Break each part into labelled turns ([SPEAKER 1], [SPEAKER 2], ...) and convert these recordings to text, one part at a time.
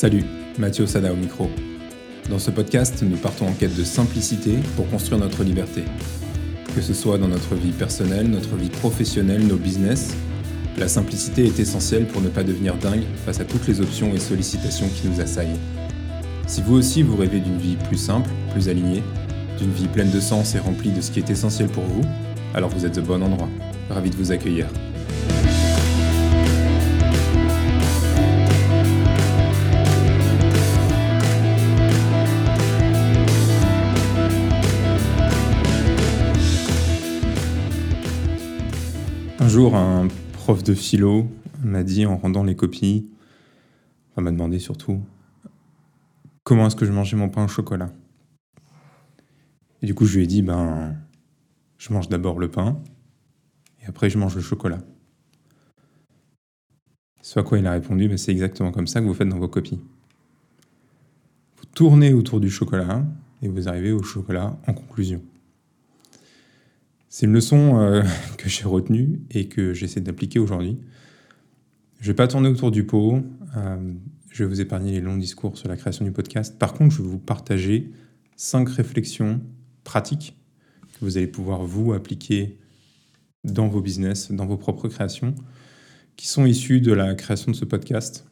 [SPEAKER 1] Salut, Mathieu Sada au micro. Dans ce podcast, nous partons en quête de simplicité pour construire notre liberté. Que ce soit dans notre vie personnelle, notre vie professionnelle, nos business, la simplicité est essentielle pour ne pas devenir dingue face à toutes les options et sollicitations qui nous assaillent. Si vous aussi vous rêvez d'une vie plus simple, plus alignée, d'une vie pleine de sens et remplie de ce qui est essentiel pour vous, alors vous êtes au bon endroit. Ravi de vous accueillir. Un prof de philo m'a dit en rendant les copies, enfin m'a demandé surtout, comment est-ce que je mangeais mon pain au chocolat? Du coup, je lui ai dit, ben, je mange d'abord le pain, et après je mange le chocolat. Soit quoi il a répondu, ben, c'est exactement comme ça que vous faites dans vos copies. Vous tournez autour du chocolat, et vous arrivez au chocolat en conclusion. C'est une leçon euh, que j'ai retenue et que j'essaie d'appliquer aujourd'hui. Je ne vais pas tourner autour du pot. Euh, je vais vous épargner les longs discours sur la création du podcast. Par contre, je vais vous partager cinq réflexions pratiques que vous allez pouvoir vous appliquer dans vos business, dans vos propres créations, qui sont issues de la création de ce podcast,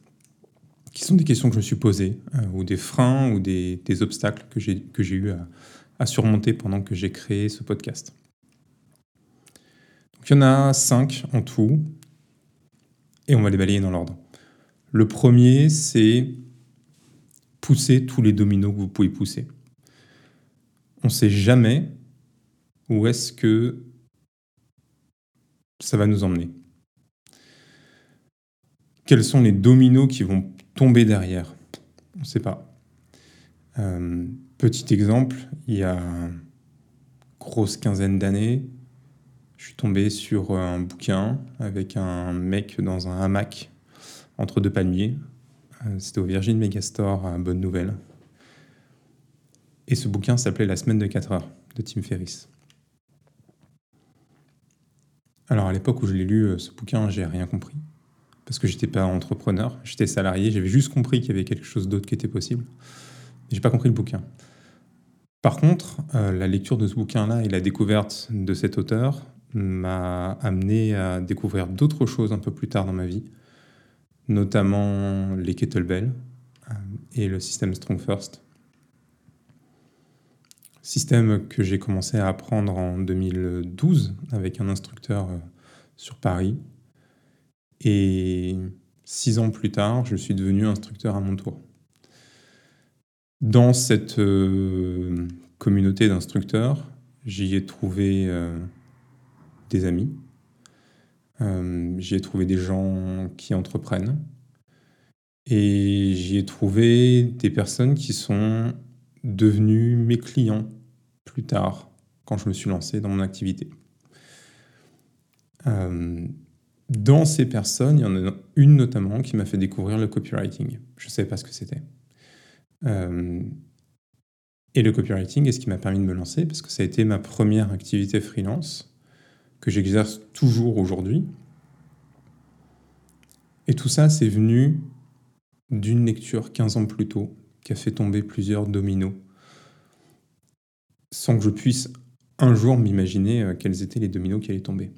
[SPEAKER 1] qui sont des questions que je me suis posées, euh, ou des freins, ou des, obstacles que j'ai eu à surmonter pendant que j'ai créé ce podcast. Donc il y en a cinq en tout, et on va les balayer dans l'ordre. Le premier, c'est pousser tous les dominos que vous pouvez pousser. On ne sait jamais où est-ce que ça va nous emmener. Quels sont les dominos qui vont tomber derrière? On ne sait pas. Euh, petit exemple, il y a une grosse quinzaine d'années, je suis tombé sur un bouquin avec un mec dans un hamac entre deux palmiers. Euh, c'était au Virgin Megastore à Bonne Nouvelle. Et ce bouquin s'appelait La semaine de 4 heures de Tim Ferriss. Alors à l'époque où je l'ai lu, euh, ce bouquin, j'ai rien compris. Parce que j'étais pas entrepreneur, j'étais salarié, j'avais juste compris qu'il y avait quelque chose d'autre qui était possible. J'ai pas compris le bouquin. Par contre, euh, la lecture de ce bouquin-là et la découverte de cet auteur m'a amené à découvrir d'autres choses un peu plus tard dans ma vie, notamment les kettlebells euh, et le système Strong First. Système que j'ai commencé à apprendre en 2012 avec un instructeur euh, sur Paris. Et six ans plus tard, je suis devenu instructeur à mon tour. Dans cette euh, communauté d'instructeurs, j'y ai trouvé des amis. Euh, j'y ai trouvé des gens qui entreprennent. Et j'y ai trouvé des personnes qui sont devenues mes clients plus tard, quand je me suis lancé dans mon activité. Euh, dans ces personnes, il y en a une notamment qui m'a fait découvrir le copywriting. Je ne savais pas ce que c'était. Euh, et le copywriting est ce qui m'a permis de me lancer, parce que ça a été ma première activité freelance que j'exerce toujours aujourd'hui. Et tout ça, c'est venu d'une lecture 15 ans plus tôt qui a fait tomber plusieurs dominos, sans que je puisse un jour m'imaginer euh, quels étaient les dominos qui allaient tomber.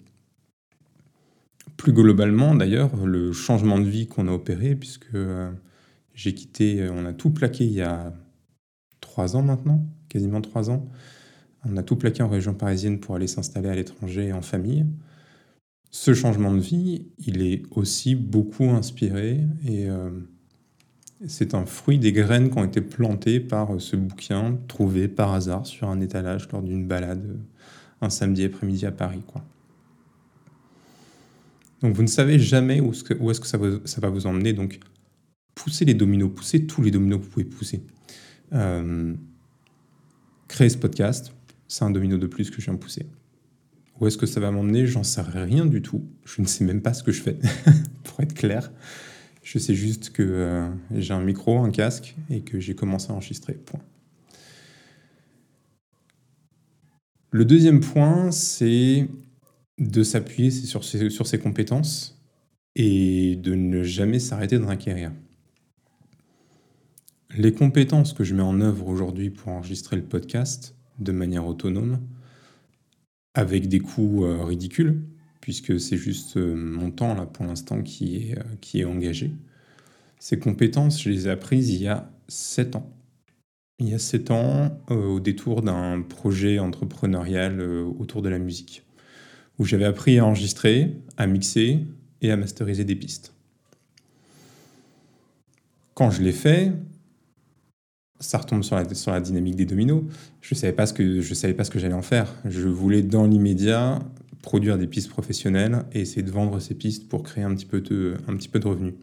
[SPEAKER 1] Plus globalement, d'ailleurs, le changement de vie qu'on a opéré, puisque euh, j'ai quitté, on a tout plaqué il y a trois ans maintenant, quasiment trois ans, on a tout plaqué en région parisienne pour aller s'installer à l'étranger en famille. Ce changement de vie, il est aussi beaucoup inspiré et euh, c'est un fruit des graines qui ont été plantées par ce bouquin trouvé par hasard sur un étalage lors d'une balade euh, un samedi après-midi à Paris. Donc vous ne savez jamais où est-ce que, ça, va, vous emmener. Donc poussez les dominos, poussez tous les dominos que vous pouvez pousser. Euh, créez ce podcast, c'est un domino de plus que je viens de pousser. Où est-ce que ça va m'emmener? J'en sais rien du tout. Je ne sais même pas ce que je fais, pour être clair. Je sais juste que euh, j'ai un micro, un casque et que j'ai commencé à enregistrer. Point. Le deuxième point, c'est de s'appuyer sur ses, sur ses compétences et de ne jamais s'arrêter de acquérir. les compétences que je mets en œuvre aujourd'hui pour enregistrer le podcast de manière autonome, avec des coûts euh, ridicules, puisque c'est juste euh, mon temps là pour l'instant qui est, euh, qui est engagé. Ces compétences, je les ai apprises il y a 7 ans. Il y a 7 ans, au détour d'un projet entrepreneurial autour de la musique, où j'avais appris à enregistrer, à mixer et à masteriser des pistes. Quand je l'ai fait, ça retombe sur la, dynamique des dominos. Je ne savais pas ce que, j'allais en faire. Je voulais dans l'immédiat produire des pistes professionnelles et essayer de vendre ces pistes pour créer un petit peu de, un revenus.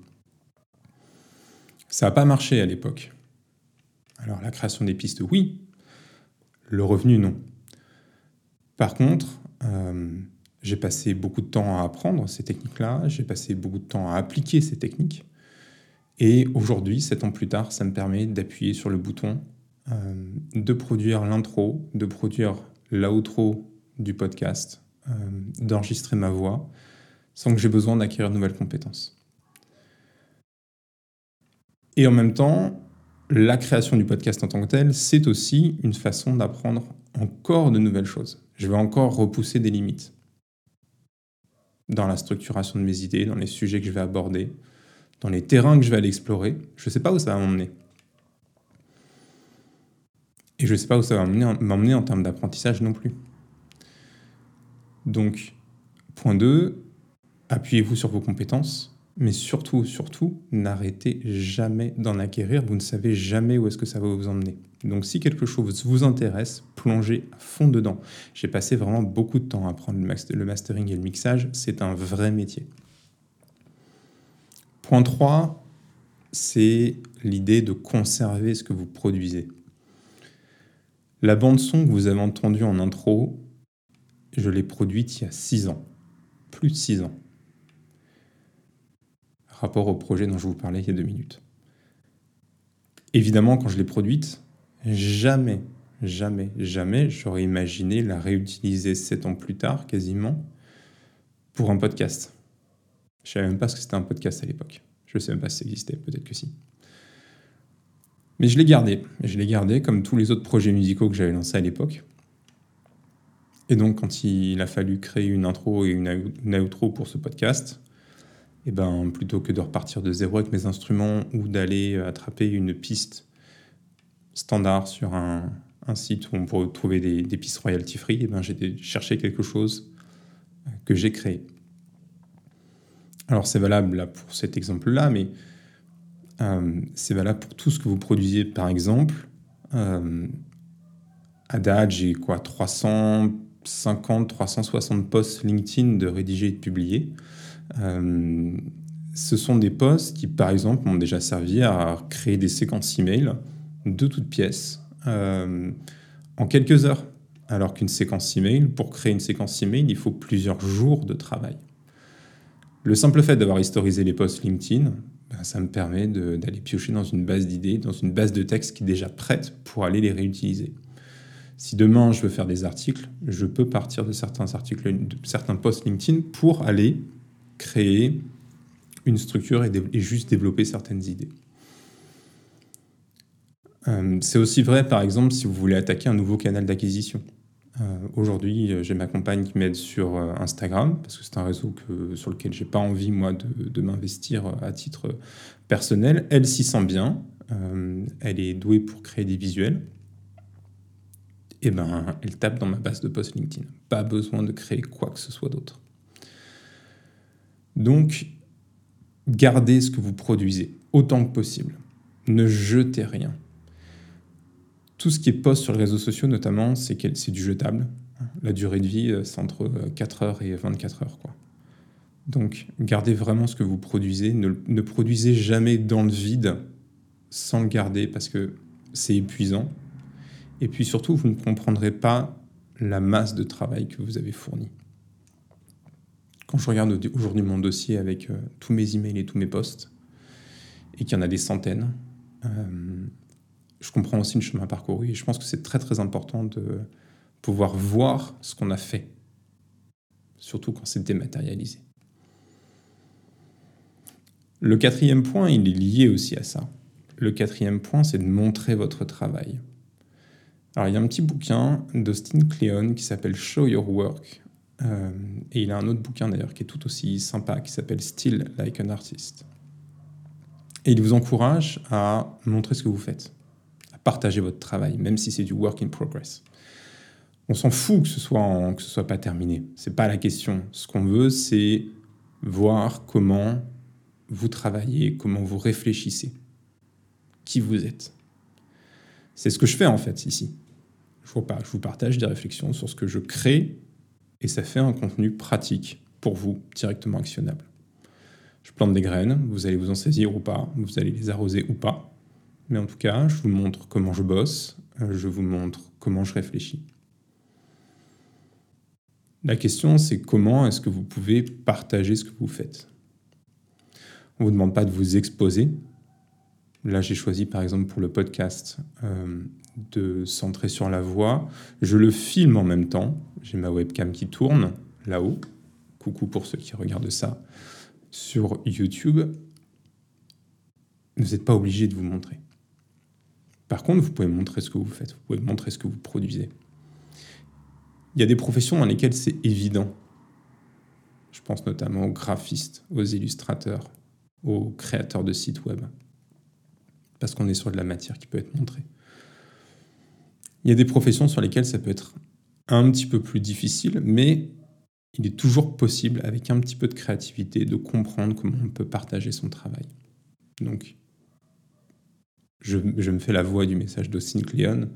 [SPEAKER 1] Ça n'a pas marché à l'époque. Alors la création des pistes, oui. Le revenu, non. Par contre, euh, j'ai passé beaucoup de temps à apprendre ces techniques-là, j'ai passé beaucoup de temps à appliquer ces techniques. Et aujourd'hui, sept ans plus tard, ça me permet d'appuyer sur le bouton, euh, de produire l'intro, de produire l'outro du podcast, euh, d'enregistrer ma voix, sans que j'ai besoin d'acquérir de nouvelles compétences. Et en même temps, la création du podcast en tant que tel, c'est aussi une façon d'apprendre encore de nouvelles choses. Je vais encore repousser des limites dans la structuration de mes idées, dans les sujets que je vais aborder, dans les terrains que je vais aller explorer. Je ne sais pas où ça va m'emmener. Et je ne sais pas où ça va m'emmener en termes d'apprentissage non plus. Donc, point 2, appuyez-vous sur vos compétences, mais surtout, surtout, n'arrêtez jamais d'en acquérir. Vous ne savez jamais où est-ce que ça va vous emmener. Donc, si quelque chose vous intéresse, plongez à fond dedans. J'ai passé vraiment beaucoup de temps à apprendre le mastering et le mixage. C'est un vrai métier. Point 3, c'est l'idée de conserver ce que vous produisez. La bande son que vous avez entendue en intro, je l'ai produite il y a 6 ans. Plus de 6 ans. Rapport au projet dont je vous parlais il y a deux minutes. Évidemment, quand je l'ai produite, jamais, jamais, jamais j'aurais imaginé la réutiliser 7 ans plus tard, quasiment, pour un podcast. Je savais même pas ce que c'était un podcast à l'époque. Je ne sais même pas si ça existait, peut-être que si. Mais je l'ai gardé. Je l'ai gardé comme tous les autres projets musicaux que j'avais lancés à l'époque. Et donc, quand il a fallu créer une intro et une outro pour ce podcast, eh ben, plutôt que de repartir de zéro avec mes instruments ou d'aller attraper une piste standard sur un, site où on pourrait trouver des, pistes royalty free, eh ben, j'ai cherché quelque chose que j'ai créé. Alors c'est valable pour cet exemple-là, mais euh, c'est valable pour tout ce que vous produisez. Par exemple, euh, à date, j'ai quoi 350, 360 posts LinkedIn de rédiger et de publier. Euh, ce sont des posts qui, par exemple, m'ont déjà servi à créer des séquences email de toutes pièces en quelques heures. Alors qu'une séquence email, pour créer une séquence email, il faut plusieurs jours de travail. Le simple fait d'avoir historisé les posts LinkedIn, ben, ça me permet d'aller piocher dans une base d'idées, dans une base de texte qui est déjà prête pour aller les réutiliser. Si demain je veux faire des articles, je peux partir de certains articles, certains posts LinkedIn pour aller créer une structure et, et juste développer certaines idées. Euh, c'est aussi vrai, par exemple, si vous voulez attaquer un nouveau canal d'acquisition. Euh, aujourd'hui, euh, j'ai ma compagne qui m'aide sur euh, Instagram, parce que c'est un réseau sur lequel j'ai pas envie, moi, de, m'investir à titre personnel. Elle s'y sent bien, elle est douée pour créer des visuels. Et eh ben, elle tape dans ma base de post LinkedIn. Pas besoin de créer quoi que ce soit d'autre. Donc, gardez ce que vous produisez autant que possible. Ne jetez rien tout ce qui est post sur les réseaux sociaux, notamment, c'est du jetable. La durée de vie, euh, c'est entre 4 euh, heures et 24 heures. Donc, gardez vraiment ce que vous produisez. Ne, produisez jamais dans le vide sans le garder parce que c'est épuisant. Et puis surtout, vous ne comprendrez pas la masse de travail que vous avez fourni. Quand je regarde aujourd'hui mon dossier avec euh, tous mes emails et tous mes posts, et qu'il y en a des centaines, je comprends aussi le chemin parcouru et je pense que c'est très très important de pouvoir voir ce qu'on a fait, surtout quand c'est dématérialisé. Le quatrième point, il est lié aussi à ça. le quatrième point, c'est de montrer votre travail. Alors, il y a un petit bouquin d'Austin Kleon qui s'appelle Show Your Work. Euh, et il a un autre bouquin d'ailleurs qui est tout aussi sympa qui s'appelle Still Like an Artist. Et il vous encourage à montrer ce que vous faites, à partager votre travail, même si c'est du work in progress. On s'en fout que ce soit que ce soit pas terminé. C'est pas la question. Ce qu'on veut, c'est voir comment vous travaillez, comment vous réfléchissez, qui vous êtes. C'est ce que je fais en fait ici. Je vous, je vous partage des réflexions sur ce que je crée et ça fait un contenu pratique pour vous, directement actionnable. Je plante des graines, vous allez vous en saisir ou pas, vous allez les arroser ou pas. Mais en tout cas, je vous montre comment je bosse, euh, je vous montre comment je réfléchis. La question, c'est comment est-ce que vous pouvez partager ce que vous faites? On ne vous demande pas de vous exposer. Là, j'ai choisi par exemple pour le podcast euh, de centrer sur la voix. Je le filme en même temps. J'ai ma webcam qui tourne là-haut. Coucou pour ceux qui regardent ça sur YouTube. Vous n'êtes pas obligé de vous montrer. Par contre, vous pouvez montrer ce que vous faites. Vous pouvez montrer ce que vous produisez. Il y a des professions dans lesquelles c'est évident. Je pense notamment aux graphistes, aux illustrateurs, aux créateurs de sites web. Parce qu'on est sur de la matière qui peut être montrée. Il y a des professions sur lesquelles ça peut être un petit peu plus difficile, mais il est toujours possible, avec un petit peu de créativité, de comprendre comment on peut partager son travail. Donc, je, me fais la voix du message d'Austin Kleon.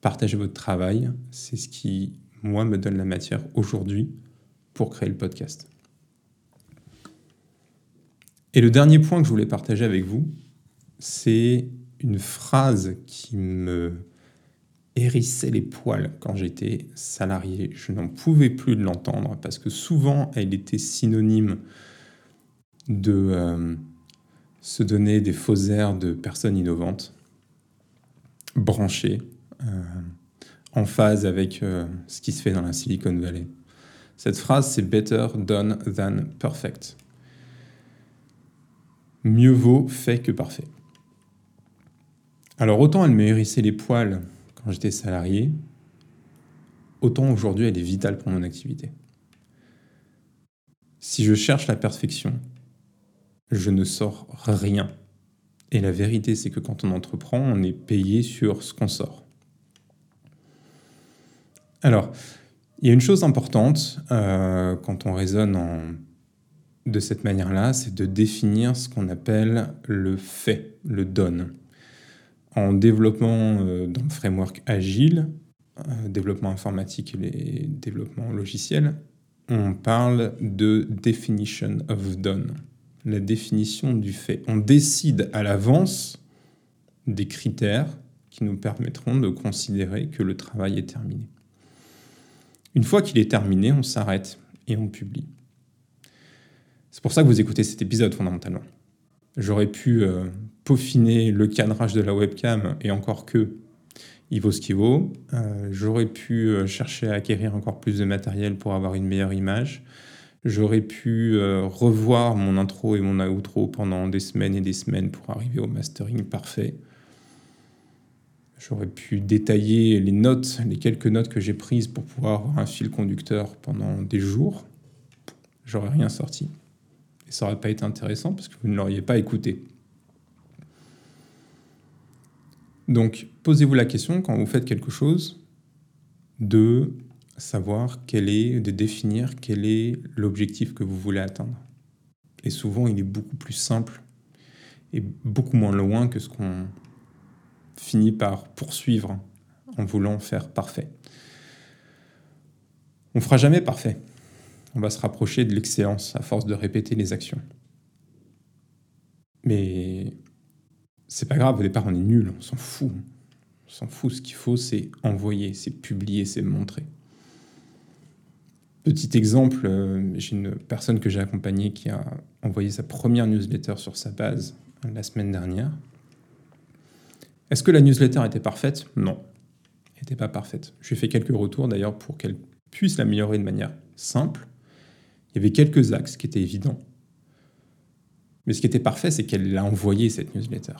[SPEAKER 1] Partagez votre travail, c'est ce qui moi, me donne la matière aujourd'hui pour créer le podcast. Et le dernier point que je voulais partager avec vous, c'est une phrase qui me hérissait les poils quand j'étais salarié. Je n'en pouvais plus l'entendre parce que souvent elle était synonyme de euh, se donner des faux airs de personnes innovantes, branchées. Euh, en phase avec euh, ce qui se fait dans la Silicon Valley. Cette phrase, c'est Better done than perfect. Mieux vaut fait que parfait. Alors autant elle me hérissait les poils quand j'étais salarié, autant aujourd'hui elle est vitale pour mon activité. Si je cherche la perfection, je ne sors rien. Et la vérité, c'est que quand on entreprend, on est payé sur ce qu'on sort. Alors, il y a une chose importante euh, quand on raisonne de cette manière-là, c'est de définir ce qu'on appelle le fait, le donne. En développement euh, dans le framework agile, euh, développement informatique et développement logiciel, on parle de definition of done, la définition du fait. On décide à l'avance des critères qui nous permettront de considérer que le travail est terminé. Une fois qu'il est terminé, on s'arrête et on publie. C'est pour ça que vous écoutez cet épisode fondamentalement. J'aurais pu euh, peaufiner le cadrage de la webcam et encore que il vaut ce qu'il vaut. Euh, j'aurais pu euh, chercher à acquérir encore plus de matériel pour avoir une meilleure image. J'aurais pu revoir mon intro et mon outro pendant des semaines et des semaines pour arriver au mastering parfait. J'aurais pu détailler les notes, les quelques notes que j'ai prises pour pouvoir avoir un fil conducteur pendant des jours. J'aurais rien sorti. Et ça n'aurait pas été intéressant parce que vous ne l'auriez pas écouté. Donc, posez-vous la question quand vous faites quelque chose de savoir quel est, de définir quel est l'objectif que vous voulez atteindre. Et souvent, il est beaucoup plus simple et beaucoup moins loin que ce qu'on finit par poursuivre en voulant faire parfait. On fera jamais parfait. On va se rapprocher de l'excellence à force de répéter les actions. Mais c'est pas grave, au départ on est nul, on s'en fout. On s'en fout, ce qu'il faut c'est envoyer, c'est publier, c'est montrer. Petit exemple, euh, j'ai une personne que j'ai accompagnée qui a envoyé sa première newsletter sur sa base euh, la semaine dernière. Est-ce que la newsletter était parfaite? Non, elle n'était pas parfaite. J'ai fait quelques retours d'ailleurs pour qu'elle puisse l'améliorer de manière simple. Il y avait quelques axes qui étaient évidents. Mais ce qui était parfait, c'est qu'elle l'a envoyé cette newsletter.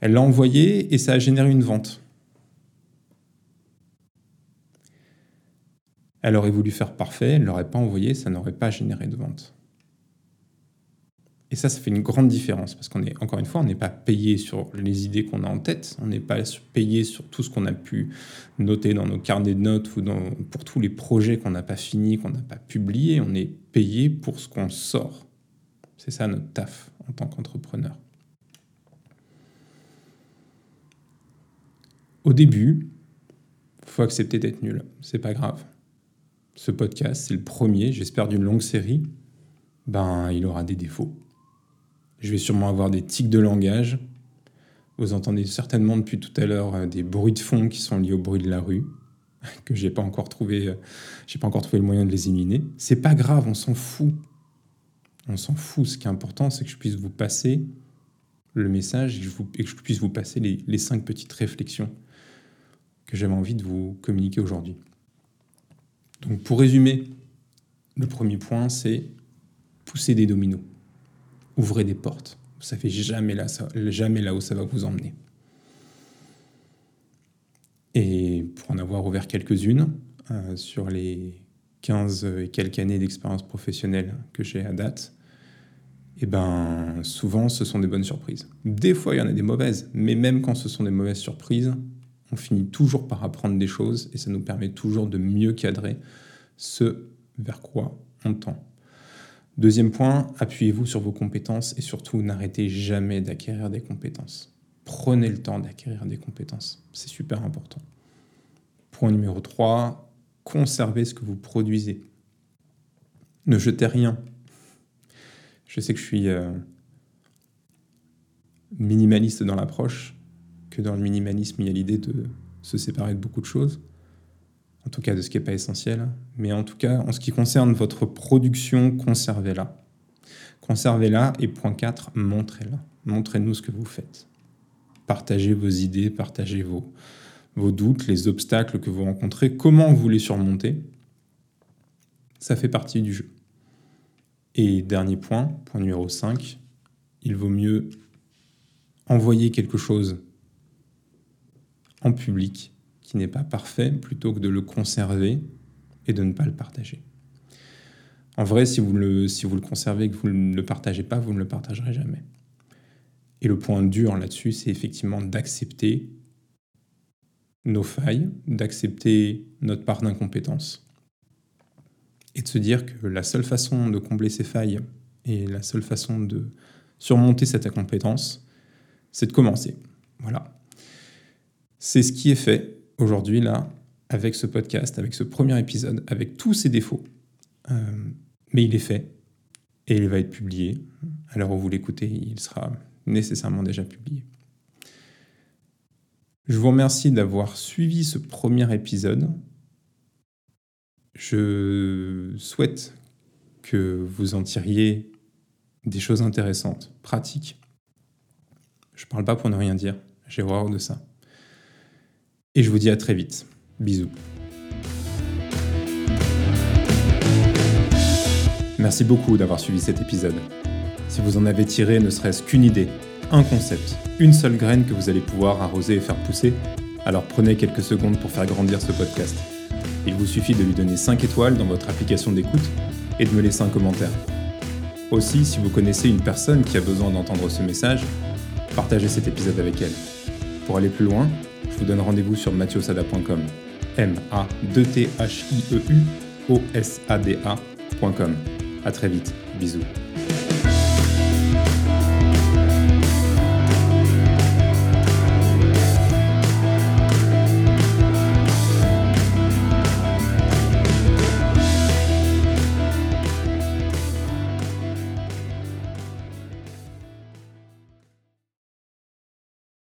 [SPEAKER 1] Elle l'a envoyé et ça a généré une vente. Elle aurait voulu faire parfait, elle ne l'aurait pas envoyé, ça n'aurait pas généré de vente. Et ça, ça fait une grande différence parce qu'on est, encore une fois, on n'est pas payé sur les idées qu'on a en tête, on n'est pas payé sur tout ce qu'on a pu noter dans nos carnets de notes ou pour tous les projets qu'on n'a pas finis, qu'on n'a pas publiés, on est payé pour ce qu'on sort. C'est ça notre taf en tant qu'entrepreneur. Au début, il faut accepter d'être nul, c'est pas grave. Ce podcast, c'est le premier, j'espère, d'une longue série. Ben, il aura des défauts je vais sûrement avoir des tics de langage. Vous entendez certainement depuis tout à l'heure euh, des bruits de fond qui sont liés au bruit de la rue, que j'ai pas encore trouvé, euh, j'ai pas encore trouvé le moyen de les éliminer. C'est pas grave, on s'en fout. On s'en fout. Ce qui est important, c'est que je puisse vous passer le message et que je, puisse vous passer les, les cinq petites réflexions que j'avais envie de vous communiquer aujourd'hui. Donc pour résumer, le premier point, c'est pousser des dominos ouvrez des portes. Vous savez jamais là, jamais là où ça va vous emmener. Et pour en avoir ouvert quelques-unes, euh, sur les 15 et quelques années d'expérience professionnelle que j'ai à date, eh ben, souvent ce sont des bonnes surprises. Des fois il y en a des mauvaises, mais même quand ce sont des mauvaises surprises, on finit toujours par apprendre des choses et ça nous permet toujours de mieux cadrer ce vers quoi on tend. Deuxième point, appuyez-vous sur vos compétences et surtout n'arrêtez jamais d'acquérir des compétences. Prenez le temps d'acquérir des compétences. C'est super important. Point numéro 3, conservez ce que vous produisez. Ne jetez rien. Je sais que je suis euh, minimaliste dans l'approche, que dans le minimalisme, il y a l'idée de se séparer de beaucoup de choses en tout cas de ce qui n'est pas essentiel. Mais en tout cas, en ce qui concerne votre production, conservez-la. Conservez-la et point 4, montrez-la. Montrez-nous ce que vous faites. Partagez vos idées, partagez vos, vos doutes, les obstacles que vous rencontrez, comment vous les surmontez. Ça fait partie du jeu. Et dernier point, point numéro 5, il vaut mieux envoyer quelque chose en public qui n'est pas parfait plutôt que de le conserver et de ne pas le partager. En vrai, si vous le, si vous le conservez et que vous ne le partagez pas, vous ne le partagerez jamais. Et le point dur là-dessus, c'est effectivement d'accepter nos failles, d'accepter notre part d'incompétence et de se dire que la seule façon de combler ces failles et la seule façon de surmonter cette incompétence, c'est de commencer. Voilà. C'est ce qui est fait aujourd'hui, là, avec ce podcast, avec ce premier épisode, avec tous ses défauts. Euh, mais il est fait et il va être publié. L'heure où vous l'écoutez, il sera nécessairement déjà publié. Je vous remercie d'avoir suivi ce premier épisode. Je souhaite que vous en tiriez des choses intéressantes, pratiques. Je ne parle pas pour ne rien dire, j'ai horreur de ça. Et je vous dis à très vite. Bisous. Merci beaucoup d'avoir suivi cet épisode. Si vous en avez tiré ne serait-ce qu'une idée, un concept, une seule graine que vous allez pouvoir arroser et faire pousser, alors prenez quelques secondes pour faire grandir ce podcast. Il vous suffit de lui donner 5 étoiles dans votre application d'écoute et de me laisser un commentaire. Aussi, si vous connaissez une personne qui a besoin d'entendre ce message, partagez cet épisode avec elle. Pour aller plus loin, je vous donne rendez-vous sur mathiosada.com. M-A-2-T-H-I-E-U-O-S-A-D-A.com. À très vite. Bisous.